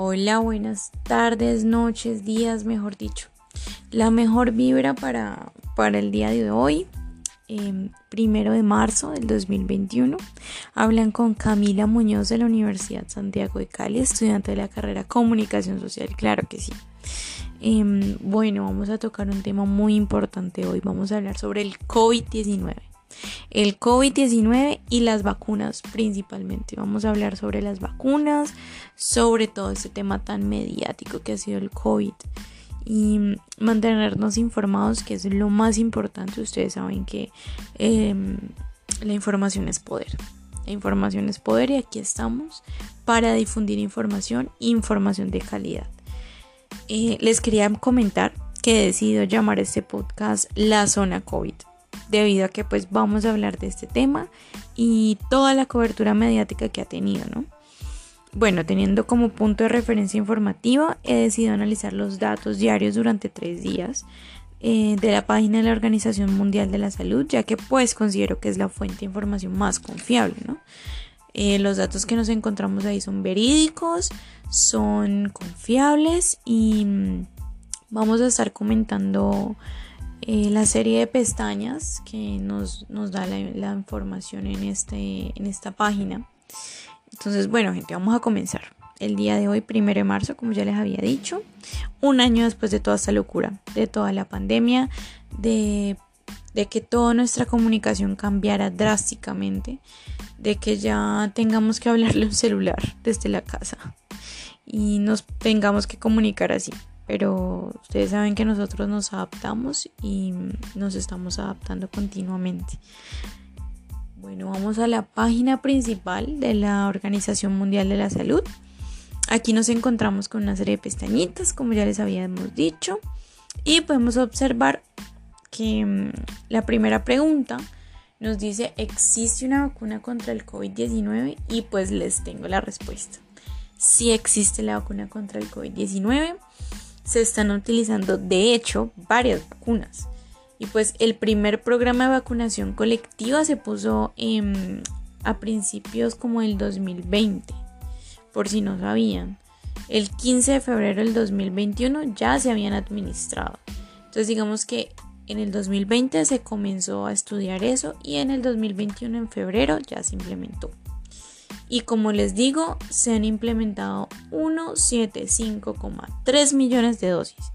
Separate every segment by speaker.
Speaker 1: Hola, buenas tardes, noches, días, mejor dicho. La mejor vibra para, para el día de hoy, em, primero de marzo del 2021. Hablan con Camila Muñoz de la Universidad Santiago de Cali, estudiante de la carrera Comunicación Social. Claro que sí. Em, bueno, vamos a tocar un tema muy importante hoy. Vamos a hablar sobre el COVID-19 el COVID-19 y las vacunas principalmente. Vamos a hablar sobre las vacunas, sobre todo este tema tan mediático que ha sido el COVID y mantenernos informados, que es lo más importante. Ustedes saben que em, la información es poder. La información es poder y aquí estamos para difundir información, información de calidad. Eh, les quería comentar que he decidido llamar este podcast La Zona COVID debido a que pues vamos a hablar de este tema y toda la cobertura mediática que ha tenido, ¿no? Bueno, teniendo como punto de referencia informativa, he decidido analizar los datos diarios durante tres días eh, de la página de la Organización Mundial de la Salud, ya que pues considero que es la fuente de información más confiable, ¿no? Eh, los datos que nos encontramos ahí son verídicos, son confiables y mm, vamos a estar comentando eh, la serie de pestañas que nos, da la, información en, este, en esta página. Entonces, bueno, gente, vamos a comenzar. El día de hoy, primero de marzo, como ya les había dicho, un año después de toda esta locura, de toda la pandemia, de, de que toda nuestra comunicación cambiara drásticamente, de que ya tengamos que hablarle un celular desde la casa y nos tengamos que comunicar así pero ustedes saben que nosotros nos adaptamos y nos estamos adaptando continuamente. Bueno, vamos a la página principal de la Organización Mundial de la Salud. Aquí nos encontramos con una serie de pestañitas, como ya les habíamos dicho, y podemos observar que mm, la primera pregunta nos dice, ¿existe una vacuna contra el COVID-19? Y pues les tengo la respuesta. Sí existe la vacuna contra el COVID-19 se están utilizando de hecho varias vacunas. Y pues el primer programa de vacunación colectiva se puso a principios como el 2020, por si no sabían. El 15 de febrero del 2021 ya se habían administrado. Entonces digamos que en el 2020 se comenzó a estudiar eso y en el 2021 en febrero ya se implementó y como les digo, se han implementado 175,3 millones de dosis.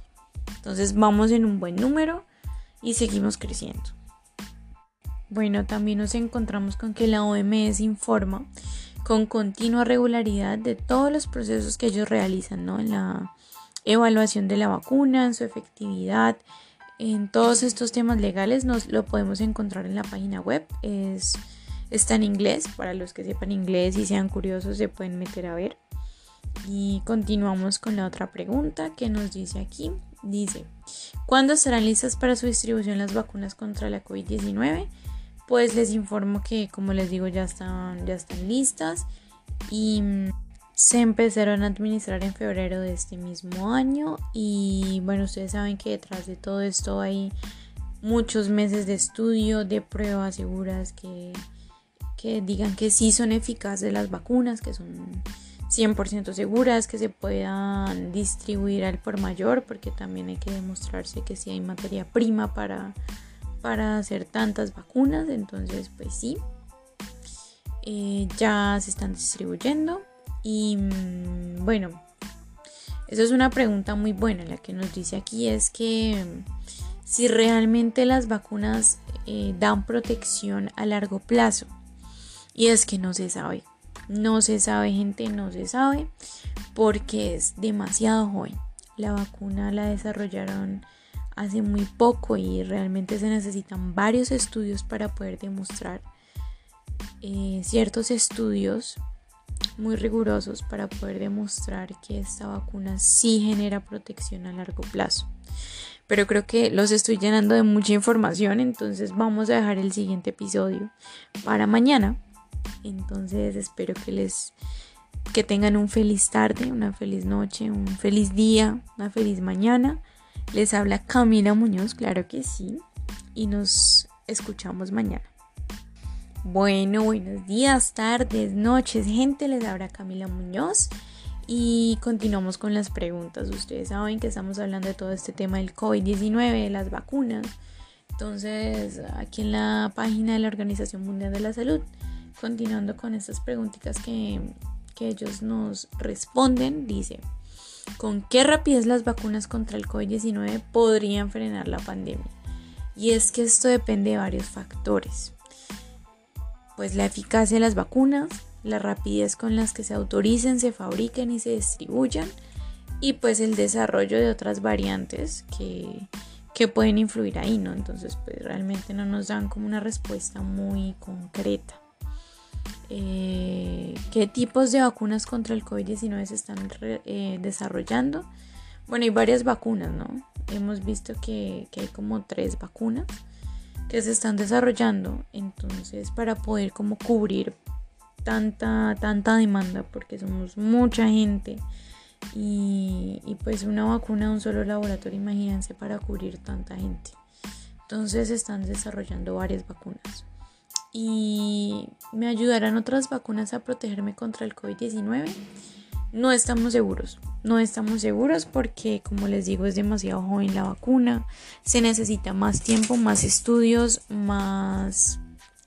Speaker 1: Entonces vamos en un buen número y seguimos creciendo. Bueno, también nos encontramos con que la OMS informa con continua regularidad de todos los procesos que ellos realizan, ¿no? En la evaluación de la vacuna, en su efectividad, en todos estos temas legales nos lo podemos encontrar en la página web. Es Está en inglés, para los que sepan inglés y sean curiosos se pueden meter a ver. Y continuamos con la otra pregunta que nos dice aquí. Dice, ¿cuándo serán listas para su distribución las vacunas contra la COVID-19? Pues les informo que, como les digo, ya están, ya están listas y se empezaron a administrar en febrero de este mismo año. Y bueno, ustedes saben que detrás de todo esto hay muchos meses de estudio, de pruebas seguras que que digan que sí son eficaces las vacunas, que son 100% seguras, que se puedan distribuir al por mayor, porque también hay que demostrarse que sí hay materia prima para, para hacer tantas vacunas. Entonces, pues sí, eh, ya se están distribuyendo. Y mm, bueno, eso es una pregunta muy buena. La que nos dice aquí es que mm, si realmente las vacunas eh, dan protección a largo plazo. Y es que no se sabe. No se sabe, gente, no se sabe porque es demasiado joven. La vacuna la desarrollaron hace muy poco y realmente se necesitan varios estudios para poder demostrar eh, ciertos estudios muy rigurosos para poder demostrar que esta vacuna sí genera protección a largo plazo. Pero creo que los estoy llenando de mucha información, entonces vamos a dejar el siguiente episodio para mañana entonces espero que les que tengan un feliz tarde, una feliz noche, un feliz día, una feliz mañana. Les habla Camila Muñoz, claro que sí, y nos escuchamos mañana. Bueno, buenos días, tardes, noches, gente, les habla Camila Muñoz Y continuamos con las preguntas. Ustedes saben que estamos hablando de todo este tema del COVID-19, de las vacunas. Entonces, aquí en la página de la Organización Mundial de la Salud, continuando con estas preguntitas que, que ellos nos responden, dice, ¿con qué rapidez las vacunas contra el COVID-19 podrían frenar la pandemia? Y es que esto depende de varios factores. Pues la eficacia de las vacunas, la rapidez con las que se autoricen, se fabriquen y se distribuyan y pues el desarrollo de otras variantes que, que pueden influir ahí, ¿no? Entonces pues realmente no nos dan como una respuesta muy concreta. Eh, ¿Qué tipos de vacunas contra el COVID-19 se están eh, desarrollando? Bueno, hay varias vacunas, ¿no? Hemos visto que, hay como tres vacunas que se están desarrollando, entonces para poder como cubrir tanta, tanta demanda porque somos mucha gente y, pues una vacuna de un solo laboratorio, imagínense, para cubrir tanta gente. Entonces están desarrollando varias vacunas. ¿Y me ayudarán otras vacunas a protegerme contra el COVID-19? No estamos seguros, no estamos seguros porque como les digo es demasiado joven la vacuna, se necesita más tiempo, más estudios, más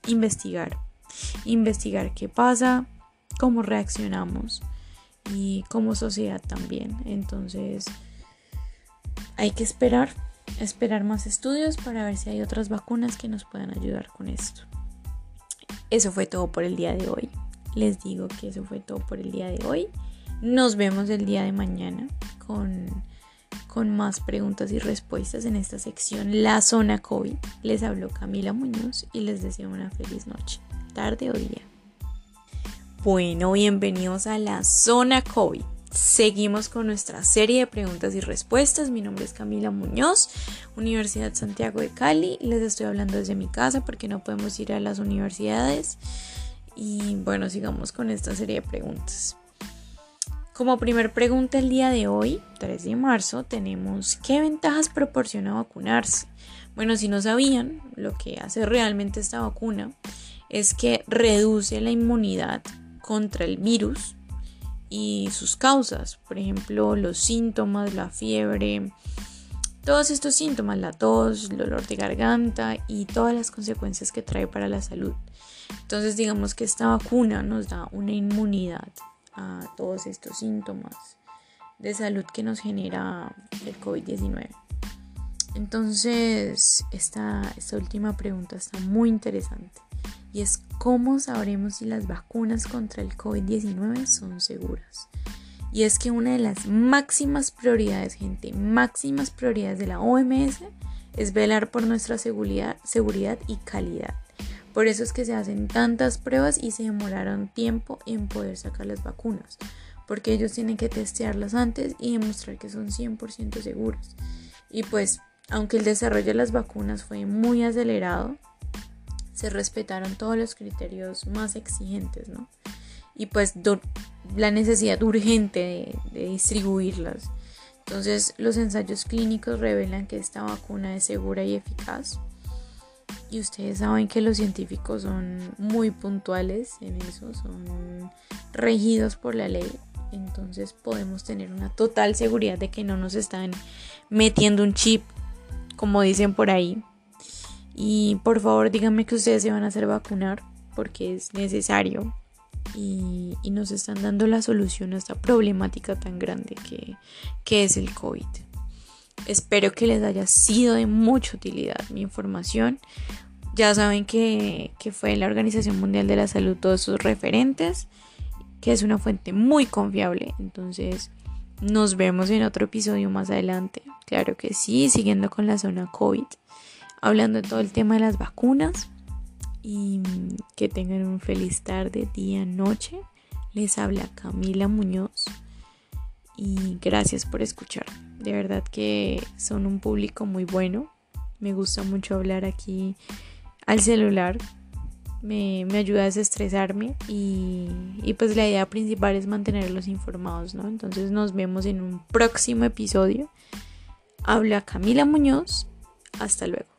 Speaker 1: investigar investigar qué pasa, cómo reaccionamos y como sociedad también. Entonces hay que esperar, esperar más estudios para ver si hay otras vacunas que nos puedan ayudar con esto. Eso fue todo por el día de hoy. Les digo que eso fue todo por el día de hoy. Nos vemos el día de mañana con, con más preguntas y respuestas en esta sección La Zona COVID. Les habló Camila Muñoz y les deseo una feliz noche tarde o día. Bueno, bienvenidos a la zona COVID. Seguimos con nuestra serie de preguntas y respuestas. Mi nombre es Camila Muñoz, Universidad Santiago de Cali. Les estoy hablando desde mi casa porque no podemos ir a las universidades. Y bueno, sigamos con esta serie de preguntas. Como primer pregunta el día de hoy, 3 de marzo, tenemos ¿qué ventajas proporciona vacunarse? Bueno, si no sabían, lo que hace realmente esta vacuna es que reduce la inmunidad contra el virus y sus causas, por ejemplo, los síntomas, la fiebre, todos estos síntomas, la tos, el dolor de garganta y todas las consecuencias que trae para la salud. Entonces digamos que esta vacuna nos da una inmunidad a todos estos síntomas de salud que nos genera el COVID-19. Entonces, esta, esta última pregunta está muy interesante y es cómo sabremos si las vacunas contra el COVID-19 son seguras. Y es que una de las máximas prioridades, gente, máximas prioridades de la OMS es velar por nuestra seguridad, seguridad y calidad. Por eso es que se hacen tantas pruebas y se demoraron tiempo en poder sacar las vacunas, porque ellos tienen que testearlas antes y demostrar que son 100% seguras. Y pues, aunque el desarrollo de las vacunas fue muy acelerado, se respetaron todos los criterios más exigentes, ¿no? Y pues la necesidad urgente de, distribuirlas. Entonces los ensayos clínicos revelan que esta vacuna es segura y eficaz. Y ustedes saben que los científicos son muy puntuales en eso, son regidos por la ley. Entonces podemos tener una total seguridad de que no nos están metiendo un chip, como dicen por ahí, y por favor díganme que ustedes se van a hacer vacunar porque es necesario y, nos están dando la solución a esta problemática tan grande que, que es el COVID. Espero que les haya sido de mucha utilidad mi información. Ya saben que, que fue la Organización Mundial de la Salud todos sus referentes, que es una fuente muy confiable. Entonces, nos vemos en otro episodio más adelante. Claro que sí, siguiendo con la zona COVID hablando de todo el tema de las vacunas. Y que tengan un feliz tarde, día, noche. Les habla Camila Muñoz. Y gracias por escuchar. De verdad que son un público muy bueno. Me gusta mucho hablar aquí al celular. Me, ayuda a desestresarme y, y, pues la idea principal es mantenerlos informados, ¿no? Entonces nos vemos en un próximo episodio. Habla Camila Muñoz. Hasta luego.